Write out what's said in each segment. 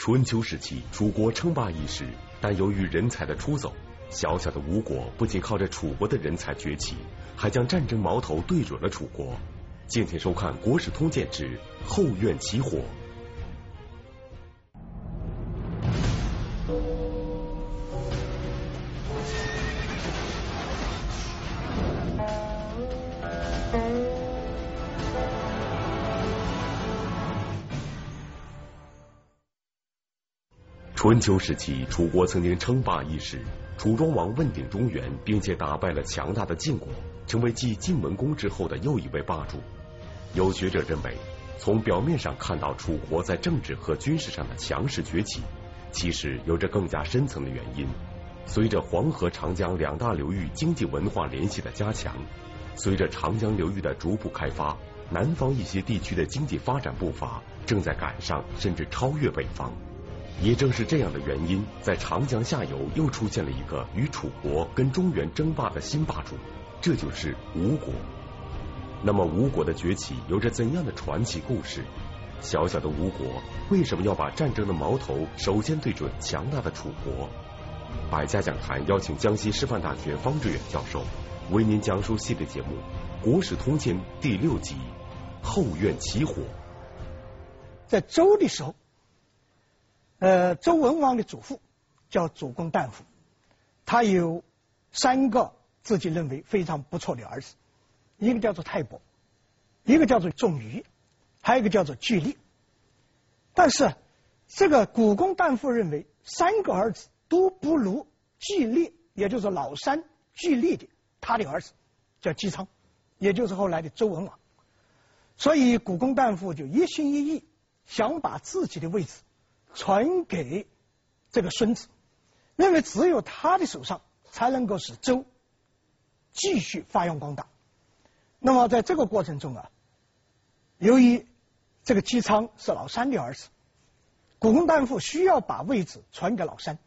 春秋时期，楚国称霸一时，但由于人才的出走，小小的吴国不仅靠着楚国的人才崛起，还将战争矛头对准了楚国。敬请收看《国史通鉴之后院起火》。春秋时期，楚国曾经称霸一时，楚庄王问鼎中原，并且打败了强大的晋国，成为继晋文公之后的又一位霸主。有学者认为，从表面上看到楚国在政治和军事上的强势崛起，其实有着更加深层的原因。随着黄河、长江两大流域经济文化联系的加强，随着长江流域的逐步开发，南方一些地区的经济发展步伐正在赶上甚至超越北方。也正是这样的原因，在长江下游又出现了一个与楚国跟中原争霸的新霸主，这就是吴国。那么吴国的崛起有着怎样的传奇故事？小小的吴国为什么要把战争的矛头首先对准强大的楚国？百家讲坛邀请江西师范大学方志远教授为您讲述系列节目《国史通鉴》第六集《后院起火》。在周的时候。呃，周文王的祖父叫主公旦父，他有三个自己认为非常不错的儿子，一个叫做泰伯，一个叫做仲俞，还有一个叫做巨利。但是这个古公旦父认为三个儿子都不如巨利，也就是老三巨利的他的儿子叫姬昌，也就是后来的周文王，所以古公旦父就一心一意想把自己的位置。传给这个孙子，认为只有他的手上才能够使周继续发扬光大。那么在这个过程中啊，由于这个姬昌是老三的儿子，古公旦父需要把位置传给老三，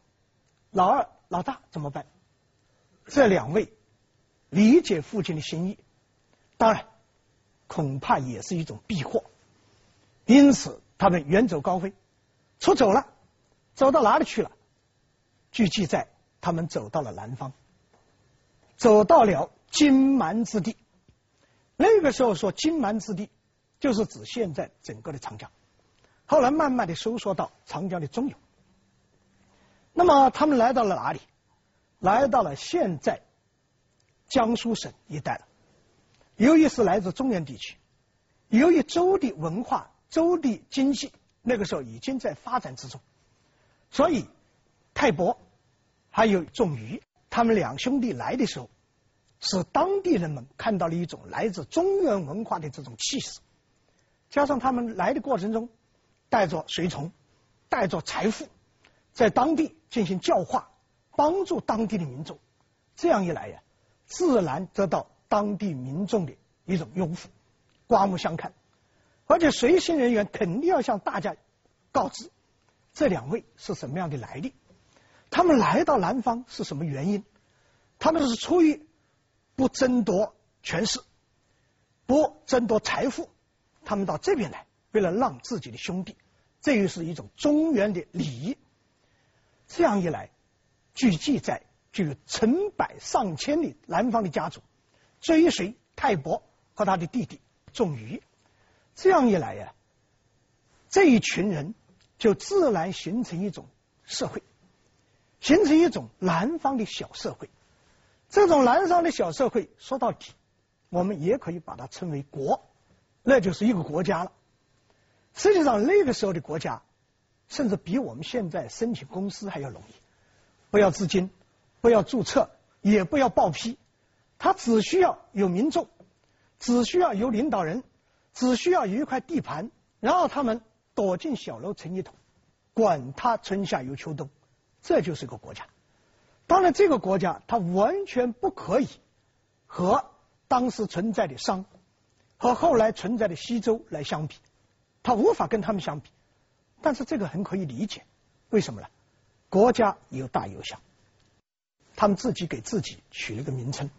老二、老大怎么办？这两位理解父亲的心意，当然恐怕也是一种避祸，因此他们远走高飞。出走了，走到哪里去了？据记载，他们走到了南方，走到了荆蛮之地。那个时候说荆蛮之地，就是指现在整个的长江。后来慢慢的收缩到长江的中游。那么他们来到了哪里？来到了现在江苏省一带了。由于是来自中原地区，由于周的文化、周的经济。那个时候已经在发展之中，所以泰伯还有仲俞，他们两兄弟来的时候，使当地人们看到了一种来自中原文化的这种气势，加上他们来的过程中带着随从，带着财富，在当地进行教化，帮助当地的民众，这样一来呀，自然得到当地民众的一种拥护，刮目相看。而且随行人员肯定要向大家告知这两位是什么样的来历，他们来到南方是什么原因？他们是出于不争夺权势、不争夺财富，他们到这边来，为了让自己的兄弟，这又是一种中原的礼仪。这样一来，据记载，就有成百上千的南方的家族追随泰伯和他的弟弟仲俞。这样一来呀，这一群人就自然形成一种社会，形成一种南方的小社会。这种南方的小社会，说到底，我们也可以把它称为国，那就是一个国家了。实际上，那个时候的国家，甚至比我们现在申请公司还要容易，不要资金，不要注册，也不要报批，他只需要有民众，只需要有领导人。只需要有一块地盘，然后他们躲进小楼成一统，管他春夏秋秋冬，这就是个国家。当然，这个国家它完全不可以和当时存在的商和后来存在的西周来相比，它无法跟他们相比。但是这个很可以理解，为什么呢？国家有大有小，他们自己给自己取了个名称，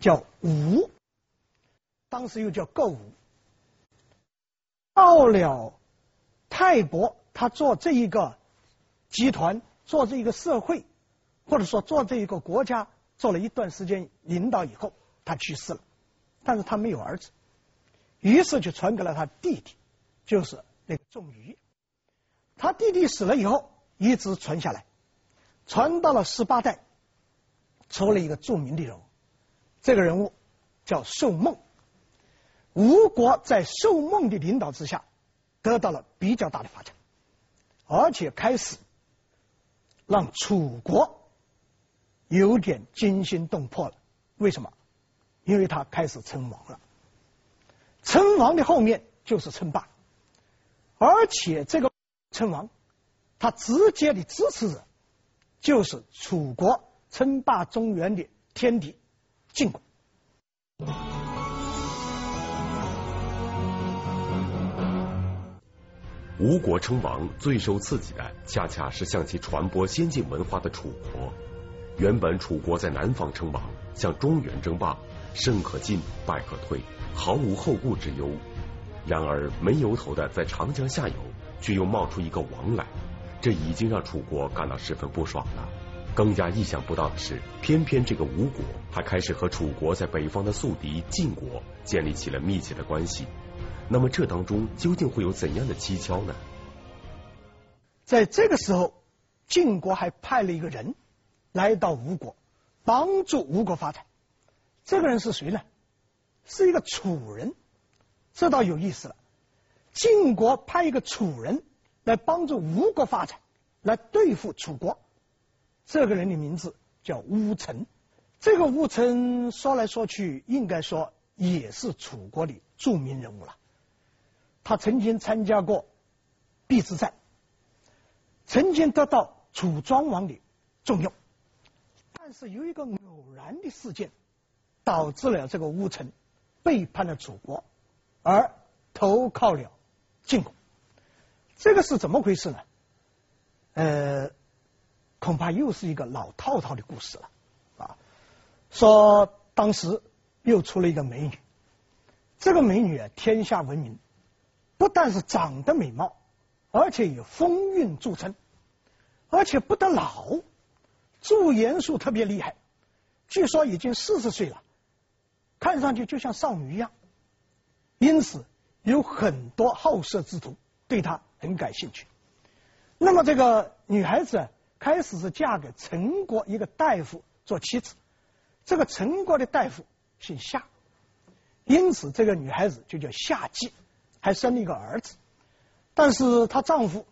叫吴，当时又叫构吴。到了泰伯，他做这一个集团，做这一个社会，或者说做这一个国家，做了一段时间领导以后，他去世了，但是他没有儿子，于是就传给了他弟弟，就是那个仲瑜。他弟弟死了以后，一直传下来，传到了十八代，出了一个著名的人物，这个人物叫宋梦。吴国在寿梦的领导之下，得到了比较大的发展，而且开始让楚国有点惊心动魄了。为什么？因为他开始称王了。称王的后面就是称霸，而且这个称王，他直接的支持者就是楚国称霸中原的天敌晋国。吴国称王最受刺激的，恰恰是向其传播先进文化的楚国。原本楚国在南方称王，向中原争霸，胜可进，败可退，毫无后顾之忧。然而没由头的在长江下游，却又冒出一个王来，这已经让楚国感到十分不爽了。更加意想不到的是，偏偏这个吴国还开始和楚国在北方的宿敌晋国建立起了密切的关系。那么这当中究竟会有怎样的蹊跷呢？在这个时候，晋国还派了一个人来到吴国，帮助吴国发展。这个人是谁呢？是一个楚人。这倒有意思了。晋国派一个楚人来帮助吴国发展，来对付楚国。这个人的名字叫乌程。这个乌程说来说去，应该说也是楚国的著名人物了。他曾经参加过邲之战，曾经得到楚庄王的重用，但是有一个偶然的事件，导致了这个乌程背叛了楚国，而投靠了晋国。这个是怎么回事呢？呃，恐怕又是一个老套套的故事了啊。说当时又出了一个美女，这个美女啊，天下闻名。不但是长得美貌，而且以风韵著称，而且不得老，驻颜术特别厉害。据说已经四十岁了，看上去就像少女一样。因此有很多好色之徒对她很感兴趣。那么这个女孩子开始是嫁给陈国一个大夫做妻子，这个陈国的大夫姓夏，因此这个女孩子就叫夏姬。还生了一个儿子，但是她丈夫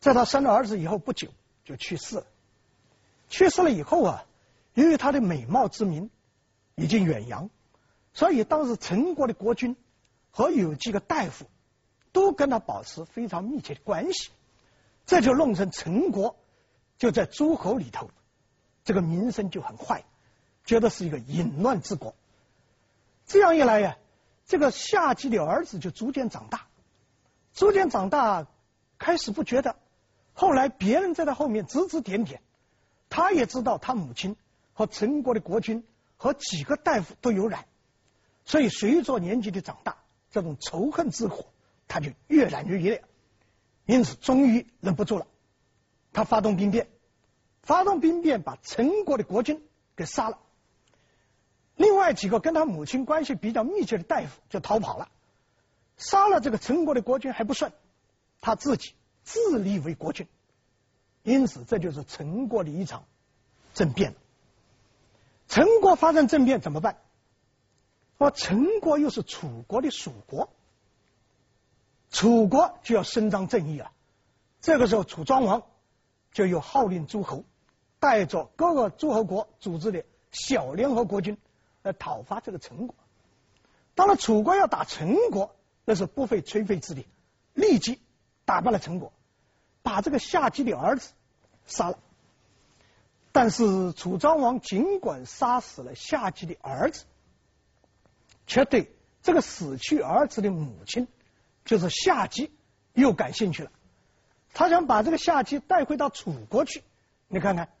在她生了儿子以后不久就去世了。去世了以后啊，由于她的美貌之名已经远扬，所以当时陈国的国君和有几个大夫都跟她保持非常密切的关系，这就弄成陈国就在诸侯里头这个名声就很坏，觉得是一个淫乱之国。这样一来呀。这个夏姬的儿子就逐渐长大，逐渐长大，开始不觉得，后来别人在他后面指指点点，他也知道他母亲和陈国的国君和几个大夫都有染，所以随着年纪的长大，这种仇恨之火他就越燃越烈，因此终于忍不住了，他发动兵变，发动兵变把陈国的国君给杀了。另外几个跟他母亲关系比较密切的大夫就逃跑了，杀了这个陈国的国君还不算，他自己自立为国君，因此这就是陈国的一场政变。陈国发生政变怎么办？说陈国又是楚国的属国，楚国就要伸张正义了。这个时候，楚庄王就又号令诸侯，带着各个诸侯国组织的小联合国军。来讨伐这个陈国，当然楚国要打陈国，那是不费吹灰之力，立即打败了陈国，把这个夏姬的儿子杀了。但是楚庄王尽管杀死了夏姬的儿子，却对这个死去儿子的母亲，就是夏姬又感兴趣了。他想把这个夏姬带回到楚国去，你看看，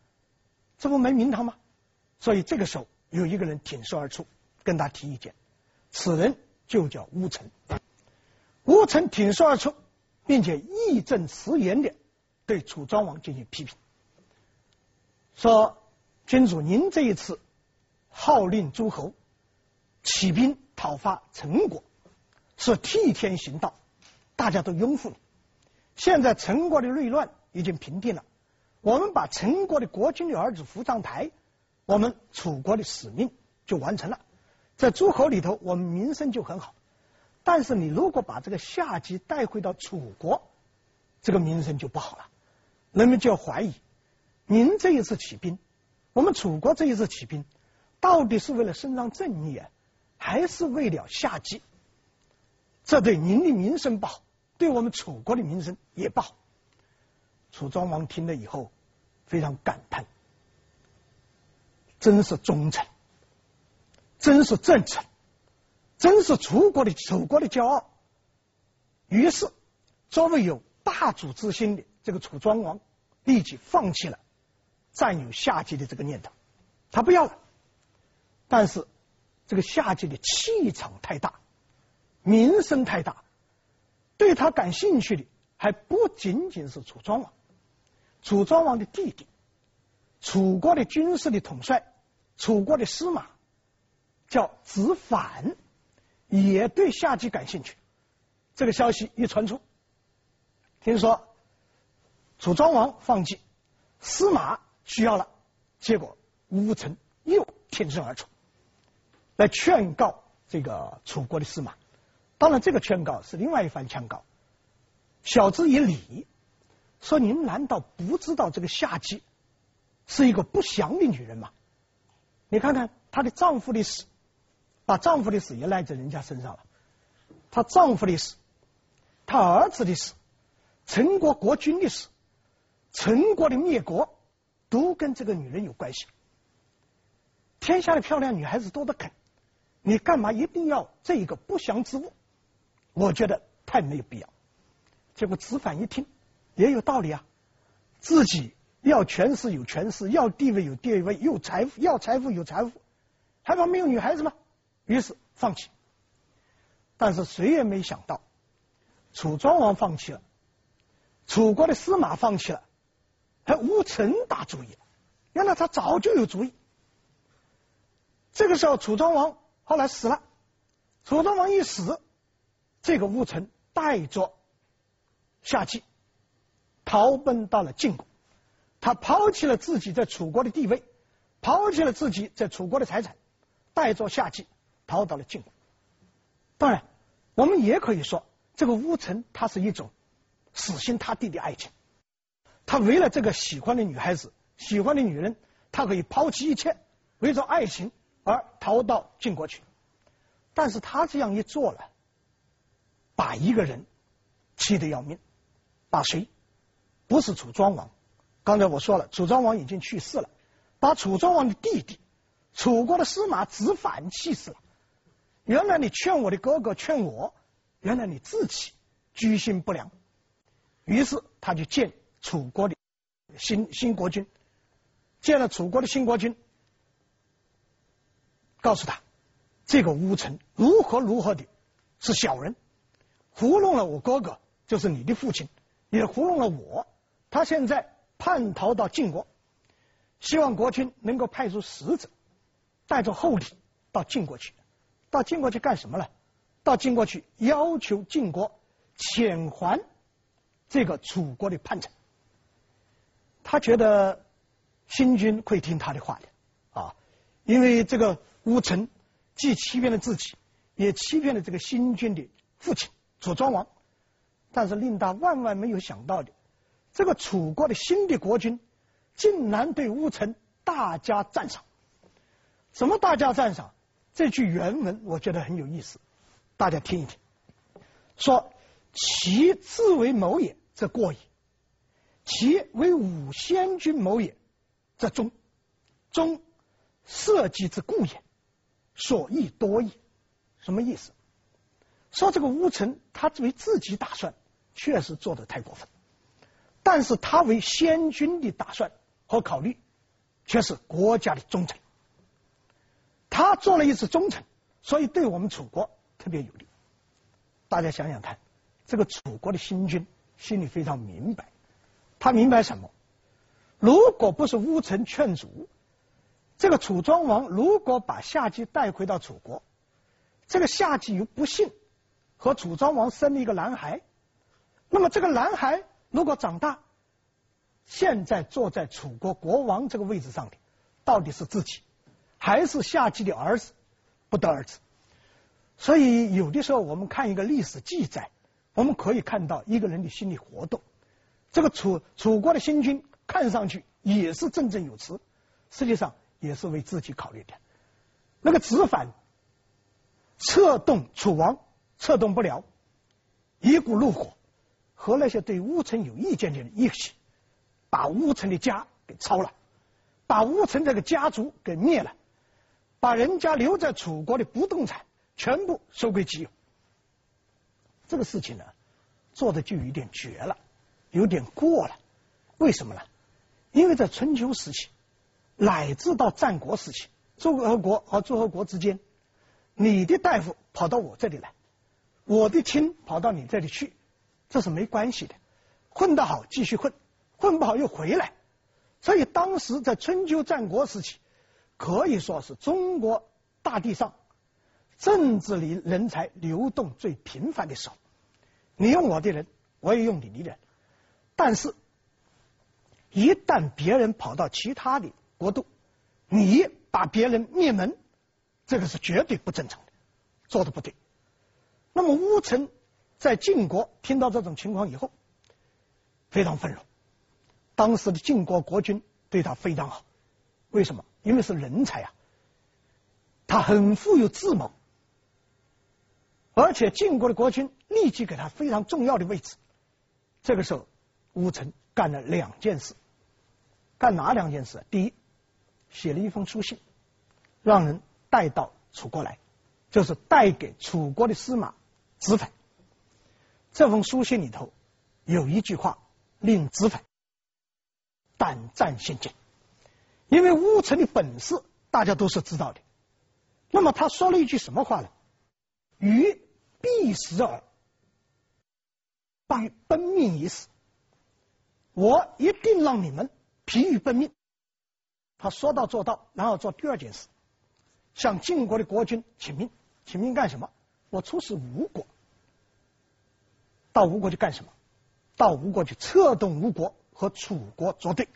这不没名堂吗？所以这个时候。有一个人挺身而出，跟他提意见，此人就叫乌程。乌程挺身而出，并且义正辞严的对楚庄王进行批评，说：“君主，您这一次号令诸侯起兵讨伐陈国，是替天行道，大家都拥护你。现在陈国的内乱已经平定了，我们把陈国的国君的儿子扶上台，我们楚国的使命就完成了，在诸侯里头，我们名声就很好。”但是你如果把这个夏姬带回到楚国，这个名声就不好了，人们就要怀疑，您这一次起兵，我们楚国这一次起兵，到底是为了伸张正义啊，还是为了夏姬？这对您的名声不好，对我们楚国的名声也不好。楚庄王听了以后非常感叹，真是忠臣，真是正臣。真是楚国的楚国的骄傲。于是，作为有霸主之心的这个楚庄王，立即放弃了占有夏姬的这个念头，他不要了。但是，这个夏姬的气场太大，名声太大，对他感兴趣的还不仅仅是楚庄王，楚庄王的弟弟，楚国的军事的统帅，楚国的司马，叫子反。也对夏姬感兴趣，这个消息一传出，听说楚庄王放弃，司马需要了，结果乌臣又挺身而出，来劝告这个楚国的司马。当然，这个劝告是另外一番劝告。晓之以理，说您难道不知道这个夏姬是一个不祥的女人吗？你看看她的丈夫的死。把丈夫的死也赖在人家身上了，她丈夫的死，她儿子的死，陈国国君的死，陈国的灭国，都跟这个女人有关系。天下的漂亮女孩子多得很，你干嘛一定要这一个不祥之物？我觉得太没有必要。结果子反一听，也有道理啊，自己要权势有权势，要地位有地位，有财富要财富有财富，还怕没有女孩子吗？于是放弃，但是谁也没想到，楚庄王放弃了，楚国的司马放弃了，还吴臣打主意，原来他早就有主意。这个时候，楚庄王后来死了，楚庄王一死，这个吴臣带着夏姬逃奔到了晋国，他抛弃了自己在楚国的地位，抛弃了自己在楚国的财产，带着夏姬。逃到了晋国。当然，我们也可以说，这个乌臣他是一种死心塌地的爱情。他为了这个喜欢的女孩子、喜欢的女人，他可以抛弃一切，为着爱情而逃到晋国去。但是他这样一做了，把一个人气得要命。把谁？不是楚庄王。刚才我说了，楚庄王已经去世了，把楚庄王的弟弟，楚国的司马子反气死了。原来你劝我的哥哥劝我，原来你自己居心不良，于是他就见楚国的新新国君，见了楚国的新国君，告诉他这个乌臣如何如何的是小人，糊弄了我哥哥，就是你的父亲，也糊弄了我。他现在叛逃到晋国，希望国君能够派出使者，带着厚礼到晋国去。到晋国去干什么呢？到晋国去要求晋国遣还这个楚国的叛臣。他觉得新君会听他的话的啊，因为这个乌臣既欺骗了自己，也欺骗了这个新君的父亲楚庄王。但是令他万万没有想到的，这个楚国的新的国君竟然对乌臣大加赞赏。什么大加赞赏？这句原文我觉得很有意思，大家听一听。说其自为谋也，则过矣；其为吾先君谋也，则忠。忠，社稷之固也，所益多矣。什么意思？说这个乌臣他为自己打算，确实做得太过分；但是他为先君的打算和考虑，却是国家的忠臣。他做了一次忠臣，所以对我们楚国特别有利。大家想想看，这个楚国的新君心里非常明白，他明白什么？如果不是乌程劝阻，这个楚庄王如果把夏姬带回到楚国，这个夏姬又不幸和楚庄王生了一个男孩，那么这个男孩如果长大，现在坐在楚国国王这个位置上的，到底是自己，还是夏姬的儿子？不得而知。所以有的时候我们看一个历史记载，我们可以看到一个人的心理活动。这个楚楚国的新君看上去也是振振有词，实际上也是为自己考虑的。那个子反策动楚王，策动不了，一股怒火和那些对乌程有意见的人一起，把乌程的家给抄了，把乌程这个家族给灭了，把人家留在楚国的不动产。全部收归己有，这个事情呢，做的就有点绝了，有点过了。为什么呢？因为在春秋时期，乃至到战国时期，诸侯国和诸侯国之间，你的大夫跑到我这里来，我的亲跑到你这里去，这是没关系的。混得好继续混，混不好又回来。所以当时在春秋战国时期，可以说是中国大地上。政治里人才流动最频繁的时候，你用我的人，我也用你的人。但是，一旦别人跑到其他的国度，你把别人灭门，这个是绝对不正常的，做的不对。那么乌程在晋国听到这种情况以后，非常愤怒。当时的晋国国君对他非常好，为什么？因为是人才啊，他很富有智谋。而且晋国的国君立即给他非常重要的位置。这个时候，乌程干了两件事，干哪两件事？第一，写了一封书信，让人带到楚国来，就是带给楚国的司马子反。这封书信里头有一句话令子反胆战心惊，因为乌程的本事大家都是知道的。那么他说了一句什么话呢？鱼必死耳，败奔命已死。我一定让你们疲于奔命。他说到做到，然后做第二件事，向晋国的国君请命。请命干什么？我出使吴国，到吴国去干什么？到吴国去策动吴国和楚国作对。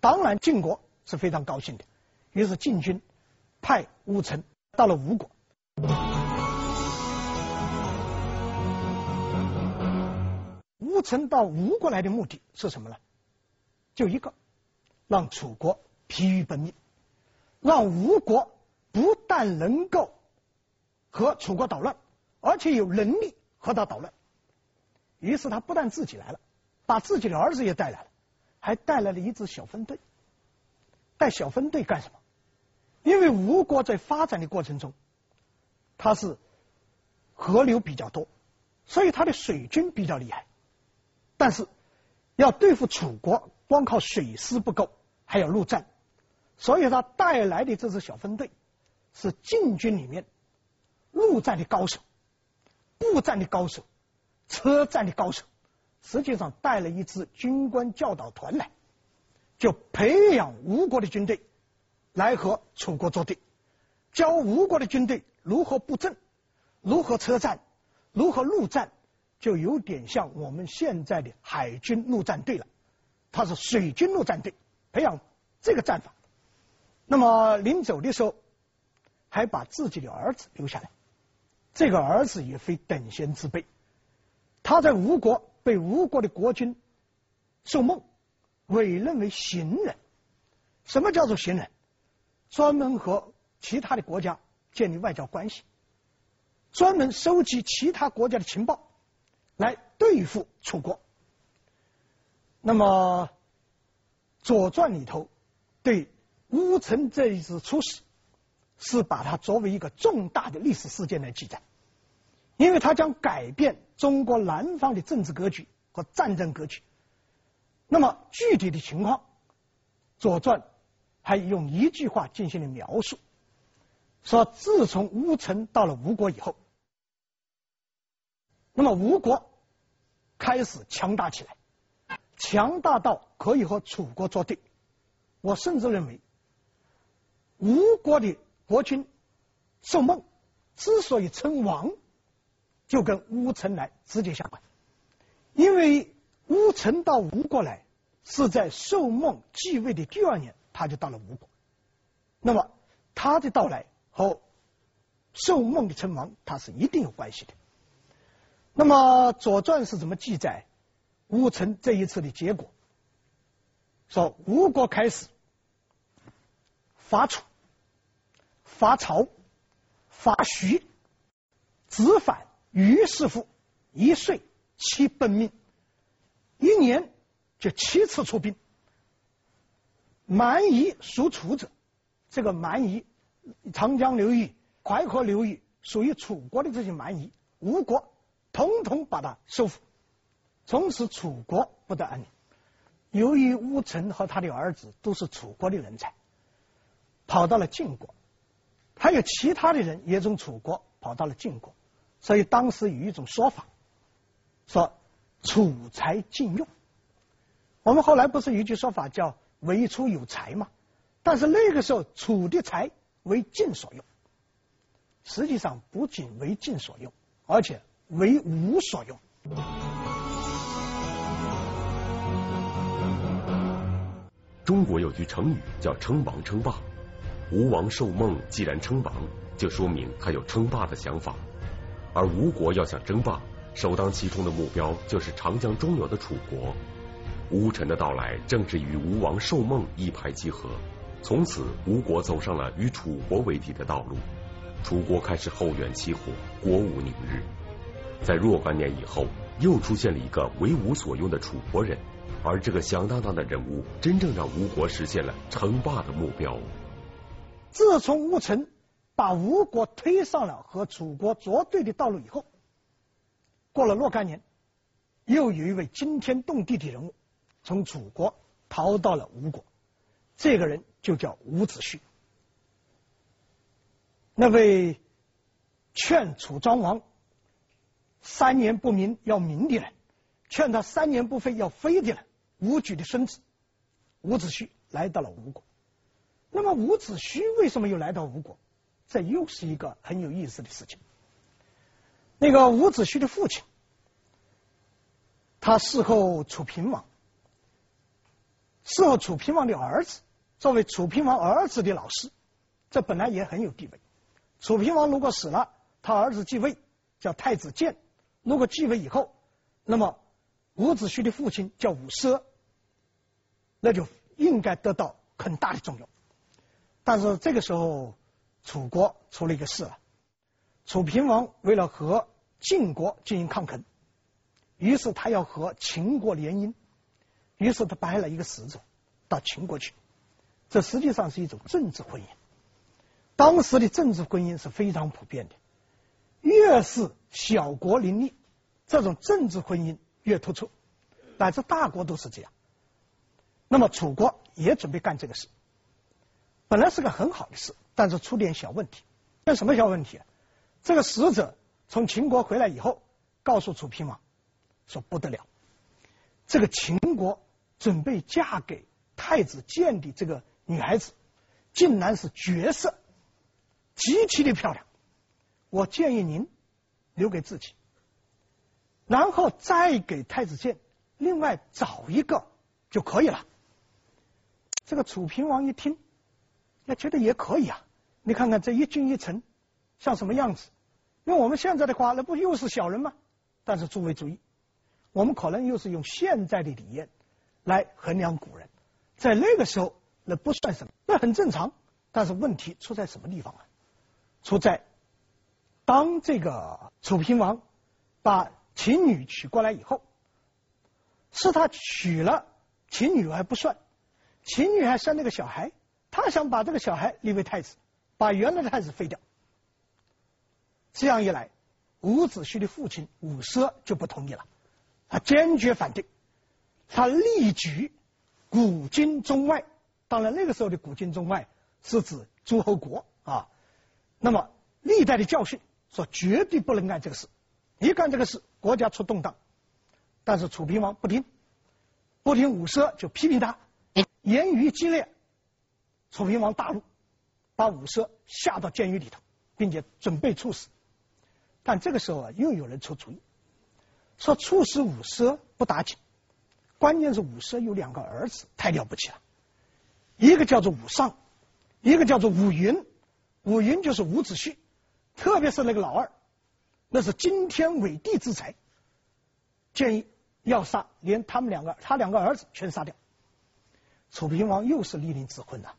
当然，晋国是非常高兴的。于是晋军派乌程到了吴国。乌程到吴国来的目的是什么呢？就一个，让楚国疲于奔命，让吴国不但能够和楚国捣乱，而且有能力和他捣乱。于是他不但自己来了，把自己的儿子也带来了，还带来了一支小分队。带小分队干什么？因为吴国在发展的过程中，它是河流比较多，所以它的水军比较厉害。但是要对付楚国，光靠水师不够，还要陆战，所以他带来的这支小分队是晋军里面陆战的高手、步战的高手、车战的高手，实际上带了一支军官教导团来，就培养吴国的军队来和楚国作对，教吴国的军队如何布阵、如何车战、如何陆战。就有点像我们现在的海军陆战队了，他是水军陆战队，培养这个战法。那么临走的时候，还把自己的儿子留下来。这个儿子也非等闲之辈，他在吴国被吴国的国君寿梦委任为行人。什么叫做行人？专门和其他的国家建立外交关系，专门收集其他国家的情报。来对付楚国。那么，《左传》里头对乌程这一次出使，是把它作为一个重大的历史事件来记载，因为它将改变中国南方的政治格局和战争格局。那么具体的情况，《左传》还用一句话进行了描述，说自从乌程到了吴国以后，那么吴国。开始强大起来，强大到可以和楚国作对。我甚至认为，吴国的国君寿梦之所以称王，就跟乌臣来直接相关。因为乌臣到吴国来是在寿梦继位的第二年，他就到了吴国。那么他的到来和寿梦的称王，他是一定有关系的。那么《左传》是怎么记载乌臣这一次的结果？说吴国开始伐楚、伐曹、伐徐，子反于是乎一岁七奔命，一年就七次出兵。蛮夷属楚者，这个蛮夷，长江流域、淮河流域属于楚国的这些蛮夷，吴国统统把它收复，从此楚国不得安宁。由于乌臣和他的儿子都是楚国的人才，跑到了晋国，还有其他的人也从楚国跑到了晋国，所以当时有一种说法，说楚才晋用。我们后来不是有一句说法叫“为楚有才”吗？但是那个时候楚的才为晋所用，实际上不仅为晋所用，而且为吴所用。中国有句成语叫“称王称霸”，吴王寿梦既然称王，就说明他有称霸的想法。而吴国要想争霸，首当其冲的目标就是长江中游的楚国。吴臣的到来，正是与吴王寿梦一拍即合，从此吴国走上了与楚国为敌的道路。楚国开始后院起火，国无宁日。在若干年以后，又出现了一个为吴所用的楚国人。而这个响当当的人物，真正让吴国实现了称霸的目标。自从吴臣把吴国推上了和楚国作对的道路以后，过了若干年，又有一位惊天动地的人物从楚国逃到了吴国，这个人就叫伍子胥。那位劝楚庄王三年不鸣要鸣的人，劝他三年不飞要飞的人。伍举的孙子伍子胥来到了吴国，那么伍子胥为什么又来到吴国？这又是一个很有意思的事情。那个伍子胥的父亲，他侍候楚平王，侍候楚平王的儿子，作为楚平王儿子的老师，这本来也很有地位。楚平王如果死了，他儿子继位，叫太子建。如果继位以后，那么伍子胥的父亲叫伍奢。那就应该得到很大的重用，但是这个时候楚国出了一个事了，楚平王为了和晋国进行抗衡，于是他要和秦国联姻，于是他派了一个使者到秦国去，这实际上是一种政治婚姻。当时的政治婚姻是非常普遍的，越是小国林立，这种政治婚姻越突出，乃至大国都是这样。那么楚国也准备干这个事，本来是个很好的事，但是出点小问题。那什么小问题？这个使者从秦国回来以后，告诉楚平王说：“不得了，这个秦国准备嫁给太子建的这个女孩子，竟然是绝色，极其的漂亮。我建议您留给自己，然后再给太子建另外找一个就可以了。”这个楚平王一听，也觉得也可以啊。你看看这一君一臣，像什么样子？用我们现在的话，那不又是小人吗？但是诸位注意，我们可能又是用现在的理念来衡量古人，在那个时候那不算什么，那很正常。但是问题出在什么地方啊？出在当这个楚平王把秦女娶过来以后，是他娶了秦女还不算。秦女还生了个小孩，他想把这个小孩立为太子，把原来的太子废掉。这样一来，伍子胥的父亲伍奢就不同意了，他坚决反对，他力举古今中外，当然那个时候的古今中外是指诸侯国啊。那么历代的教训说绝对不能干这个事，一干这个事，国家出动荡。但是楚平王不听，不听伍奢就批评他，言语激烈，楚平王大怒，把伍奢下到监狱里头，并且准备处死。但这个时候啊，又有人出主意，说处死伍奢不打紧，关键是伍奢有两个儿子，太了不起了，一个叫做伍尚，一个叫做伍云，伍云就是伍子胥，特别是那个老二，那是惊天伟地之才，建议。要杀，连他们两个，他两个儿子全杀掉。楚平王又是力令智昏了，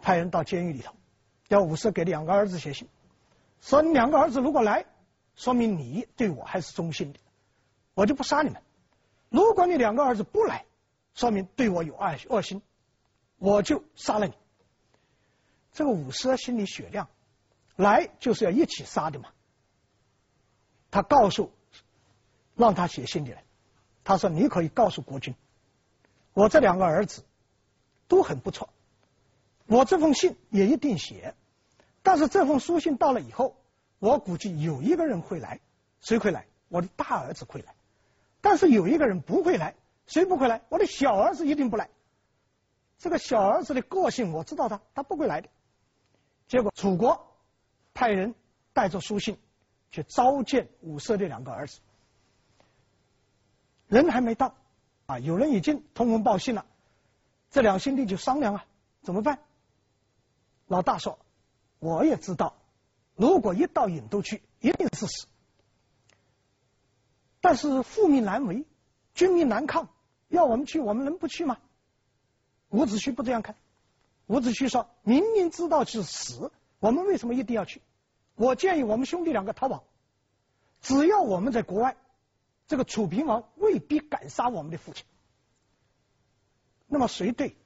派人到监狱里头，要伍奢给两个儿子写信，说你两个儿子如果来，说明你对我还是忠心的，我就不杀你们；如果你两个儿子不来，说明对我有爱恶心，我就杀了你。这个伍奢心里雪亮，来就是要一起杀的嘛。他告诉，让他写信的人。他说：“你可以告诉国君，我这两个儿子都很不错，我这封信也一定写。但是这封书信到了以后，我估计有一个人会来，谁会来？我的大儿子会来。但是有一个人不会来，谁不会来？我的小儿子一定不来。这个小儿子的个性我知道他，他不会来的。结果楚国派人带着书信去召见伍奢的两个儿子。”人还没到，啊，有人已经通风报信了，这两兄弟就商量啊，怎么办？老大说：“我也知道，如果一到郢都去，一定是死。但是父命难违，君命难抗，要我们去，我们能不去吗？”伍子胥不这样看，伍子胥说：“明明知道是死，我们为什么一定要去？我建议我们兄弟两个逃跑，只要我们在国外。”这个楚平王未必敢杀我们的父亲，那么谁对，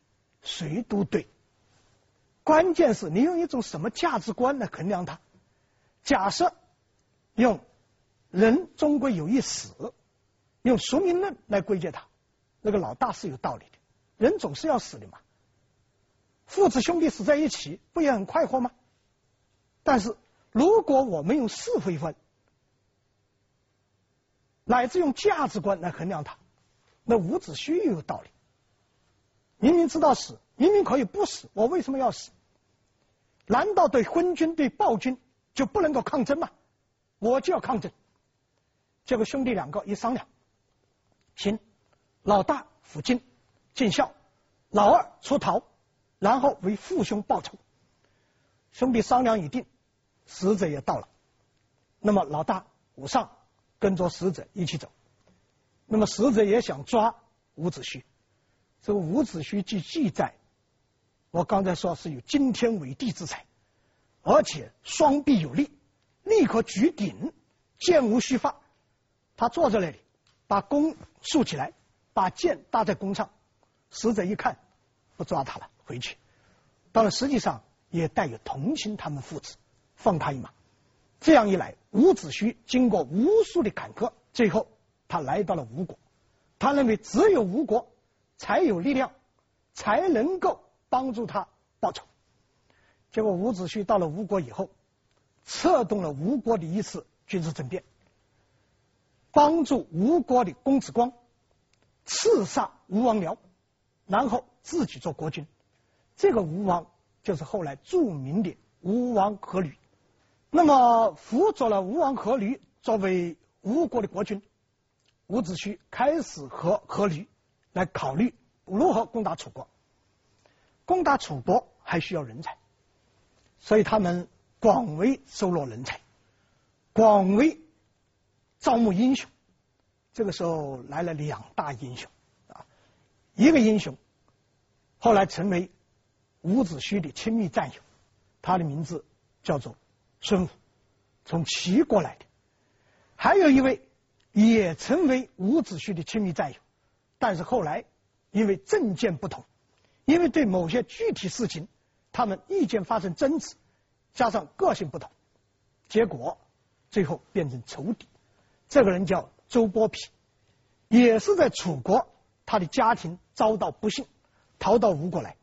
谁都对。关键是你用一种什么价值观来衡量他？假设用人终归有一死，用宿命论来归结他，那个老大是有道理的。人总是要死的嘛，父子兄弟死在一起，不也很快活吗？但是如果我们用是非分。乃至用价值观来衡量他，那伍子胥又有道理。明明知道死，明明可以不死，我为什么要死？难道对昏君、对暴君就不能够抗争吗？我就要抗争。结果兄弟两个一商量，行，老大负荆尽孝，老二出逃，然后为父兄报仇。兄弟商量已定，使者也到了。那么老大伍尚。跟着使者一起走，那么使者也想抓伍子胥。这个伍子胥据记载，我刚才说是有惊天伟地之才，而且双臂有力，立刻举鼎，箭无虚发。他坐在那里，把弓竖起来，把箭搭在弓上。使者一看，不抓他了，回去。当然，实际上也带有同情他们父子，放他一马。这样一来，伍子胥经过无数的坎坷，最后他来到了吴国。他认为只有吴国才有力量，才能够帮助他报仇。结果伍子胥到了吴国以后，策动了吴国的一次军事政变，帮助吴国的公子光刺杀吴王僚，然后自己做国君。这个吴王就是后来著名的吴王阖闾。那么辅佐了吴王阖闾作为吴国的国君，伍子胥开始和阖闾来考虑如何攻打楚国。攻打楚国还需要人才，所以他们广为收罗人才，广为招募英雄。这个时候来了两大英雄啊，一个英雄后来成为伍子胥的亲密战友，他的名字叫做。孙武从齐国来的，还有一位也成为伍子胥的亲密战友，但是后来因为政见不同，因为对某些具体事情他们意见发生争执，加上个性不同，结果最后变成仇敌。这个人叫周伯嚭，也是在楚国，他的家庭遭到不幸，逃到吴国来，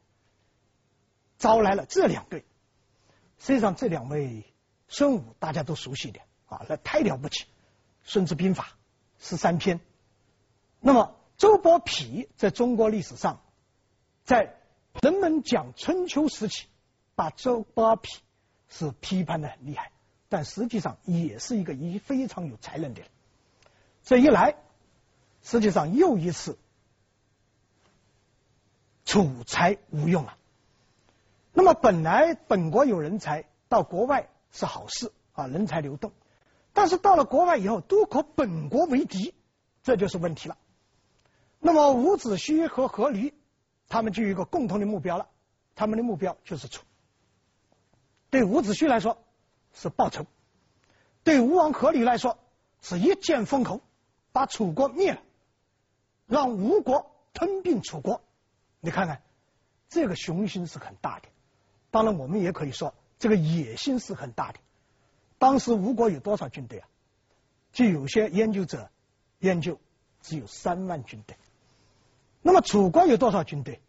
招来了这两对。实际上这两位。孙武大家都熟悉一点啊，那太了不起，《孙子兵法》十三篇，那么周伯丕在中国历史上，在人们讲春秋时期，把周伯丕是批判的很厉害，但实际上也是一个一非常有才能的人。这一来，实际上又一次楚才无用了。那么本来本国有人才到国外是好事啊，人才流动，但是到了国外以后都和本国为敌，这就是问题了。那么伍子胥和阖闾，他们就有一个共同的目标了，他们的目标就是楚。对伍子胥来说是报仇，对吴王阖闾来说是一剑封喉，把楚国灭了，让吴国吞并楚国。你看看，这个雄心是很大的。当然，我们也可以说这个野心是很大的。当时吴国有多少军队啊？就有些研究者研究只有三万军队。那么楚国有多少军队？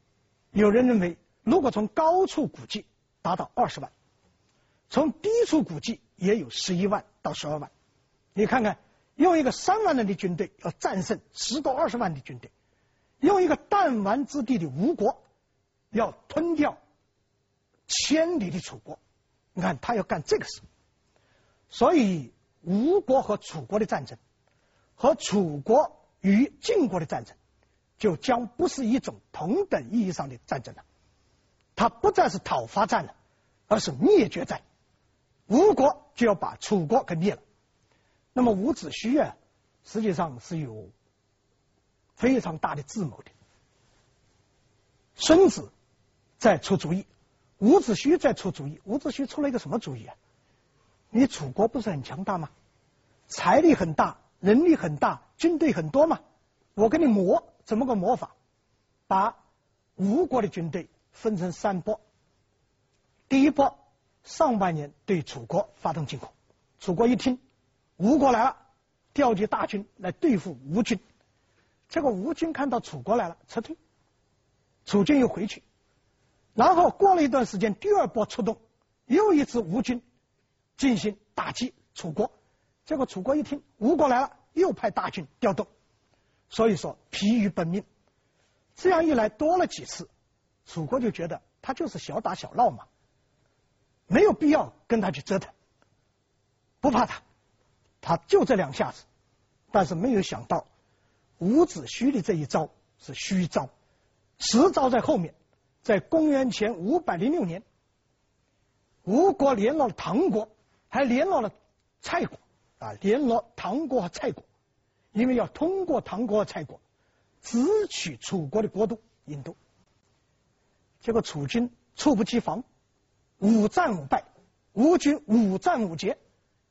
有人认为，如果从高处估计，达到二十万；从低处估计，也有十一万到十二万。你看看，用一个三万人的军队要战胜十多二十万的军队，用一个弹丸之地的吴国要吞掉。千里的楚国，你看他要干这个事，所以吴国和楚国的战争，和楚国与晋国的战争，就将不是一种同等意义上的战争了。它不再是讨伐战了，而是灭绝战。吴国就要把楚国给灭了。那么伍子胥啊，实际上是有非常大的智谋的。孙子在出主意。伍子胥在出主意，伍子胥出了一个什么主意啊？你楚国不是很强大吗？财力很大，人力很大，军队很多嘛。我给你磨，怎么个磨法？把吴国的军队分成三波。第一波上半年对楚国发动进攻，楚国一听吴国来了，调集大军来对付吴军。结果吴军看到楚国来了，撤退，楚军又回去。然后过了一段时间，第二波出动，又一支吴军进行打击楚国。结果楚国一听吴国来了，又派大军调动。所以说疲于奔命。这样一来多了几次，楚国就觉得他就是小打小闹嘛，没有必要跟他去折腾，不怕他，他就这两下子。但是没有想到伍子胥的这一招是虚招，实招在后面。在公元前五百零六年，吴国联络了唐国，还联络了蔡国啊，联络唐国和蔡国，因为要通过唐国和蔡国，直取楚国的国都郢都。结果楚军猝不及防，五战五败，吴军五战五捷，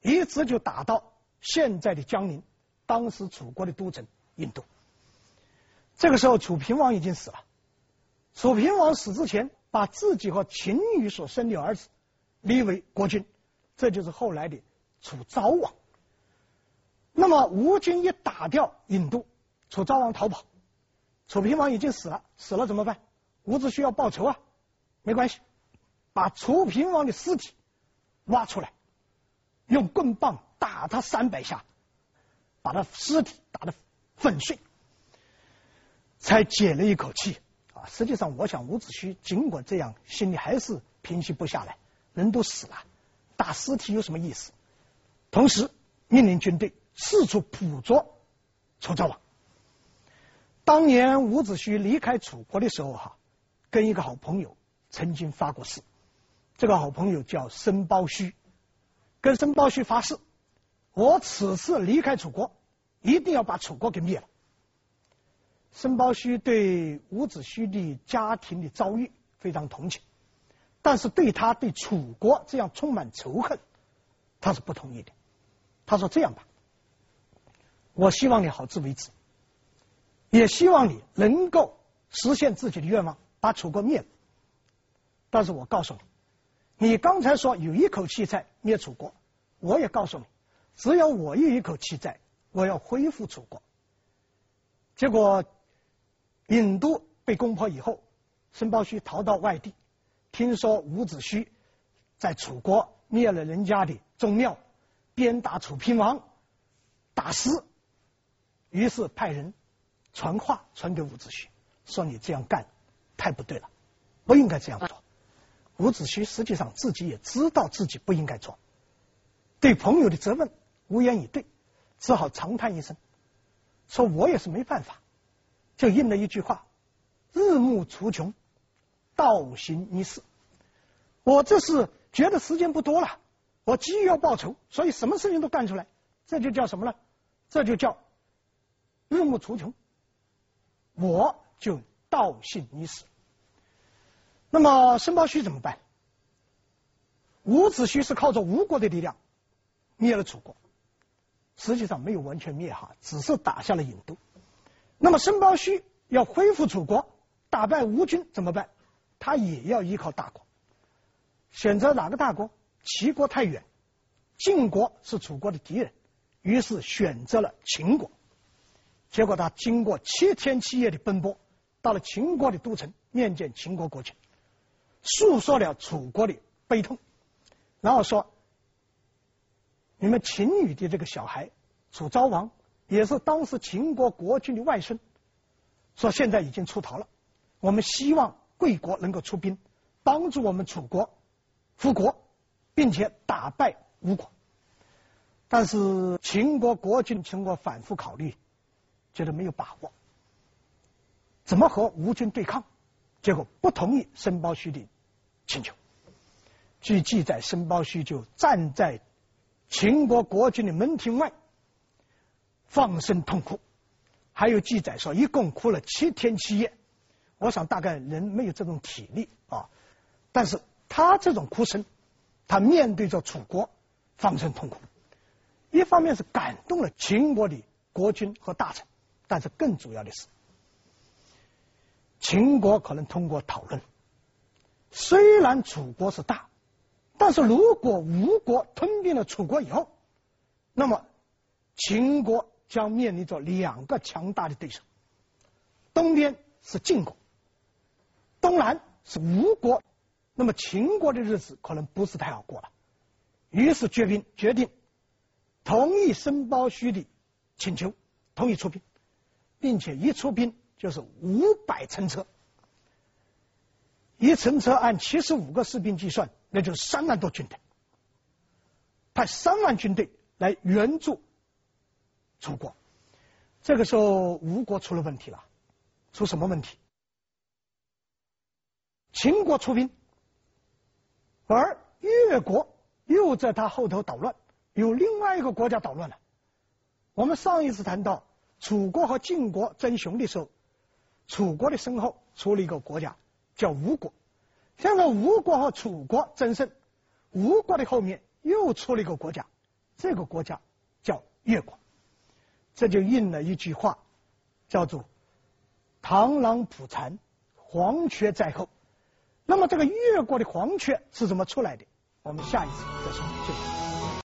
一直就打到现在的江陵，当时楚国的都城郢都。这个时候，楚平王已经死了。楚平王死之前，把自己和秦女所生的儿子立为国君，这就是后来的楚昭王。那么吴军一打掉郢都，楚昭王逃跑，楚平王已经死了，死了怎么办？伍子胥要报仇啊，没关系，把楚平王的尸体挖出来，用棍棒打他三百下，把他尸体打得粉碎，才解了一口气啊。实际上，我想伍子胥尽管这样，心里还是平息不下来。人都死了，打尸体有什么意思？同时，命令军队四处捕捉楚昭王。当年伍子胥离开楚国的时候，哈，跟一个好朋友曾经发过誓。这个好朋友叫申包胥，跟申包胥发誓：我此次离开楚国，一定要把楚国给灭了。申包胥对伍子胥的家庭的遭遇非常同情，但是对他对楚国这样充满仇恨，他是不同意的。他说：“这样吧，我希望你好自为之，也希望你能够实现自己的愿望，把楚国灭了。但是我告诉你，你刚才说有一口气在灭楚国，我也告诉你，只有我有一口气在，我要恢复楚国。结果。”郢都被攻破以后，申包胥逃到外地，听说伍子胥在楚国灭了人家的宗庙，鞭打楚平王，打死，于是派人传话传给伍子胥，说你这样干太不对了，不应该这样做。伍子胥实际上自己也知道自己不应该做，对朋友的责问无言以对，只好长叹一声，说我也是没办法，就应了一句话：日暮途穷，道行逆施。我这是觉得时间不多了，我急于要报仇，所以什么事情都干出来，这就叫什么呢？这就叫日暮途穷，我就倒行逆施。那么申包胥怎么办？伍子胥是靠着吴国的力量灭了楚国，实际上没有完全灭哈，只是打下了郢都。那么申包胥要恢复楚国，打败吴军怎么办？他也要依靠大国，选择哪个大国？齐国太远，晋国是楚国的敌人，于是选择了秦国。结果他经过七天七夜的奔波，到了秦国的都城，面见秦国国君。诉说了楚国的悲痛，然后说：“你们秦女的这个小孩楚昭王，也是当时秦国国君的外孙，说现在已经出逃了。我们希望贵国能够出兵帮助我们楚国复国，并且打败吴国。但是秦国国君经过反复考虑，觉得没有把握，怎么和吴军对抗？结果不同意申包胥的。”请求，据记载，申包胥就站在秦国国君的门庭外，放声痛哭。还有记载说，一共哭了七天七夜。我想，大概人没有这种体力啊。但是他这种哭声，他面对着楚国放声痛哭，一方面是感动了秦国的国君和大臣，但是更主要的是，秦国可能通过讨论。虽然楚国是大，但是如果吴国吞并了楚国以后，那么秦国将面临着两个强大的对手，东边是晋国，东南是吴国，那么秦国的日子可能不是太好过了。于是决兵决定同意申包胥的请求，同意出兵，并且一出兵就是五百乘车。一乘车按七十五个士兵计算，那就是三万多军队。派三万军队来援助楚国。这个时候，吴国出了问题了。出什么问题？秦国出兵，而越国又在他后头捣乱，有另外一个国家捣乱了。我们上一次谈到楚国和晋国争雄的时候，楚国的身后出了一个国家。叫吴国，现在吴国和楚国争胜，吴国的后面又出了一个国家，这个国家叫越国，这就应了一句话，叫做“螳螂捕蝉，黄雀在后”。那么这个越国的黄雀是怎么出来的？我们下一次再说。谢谢。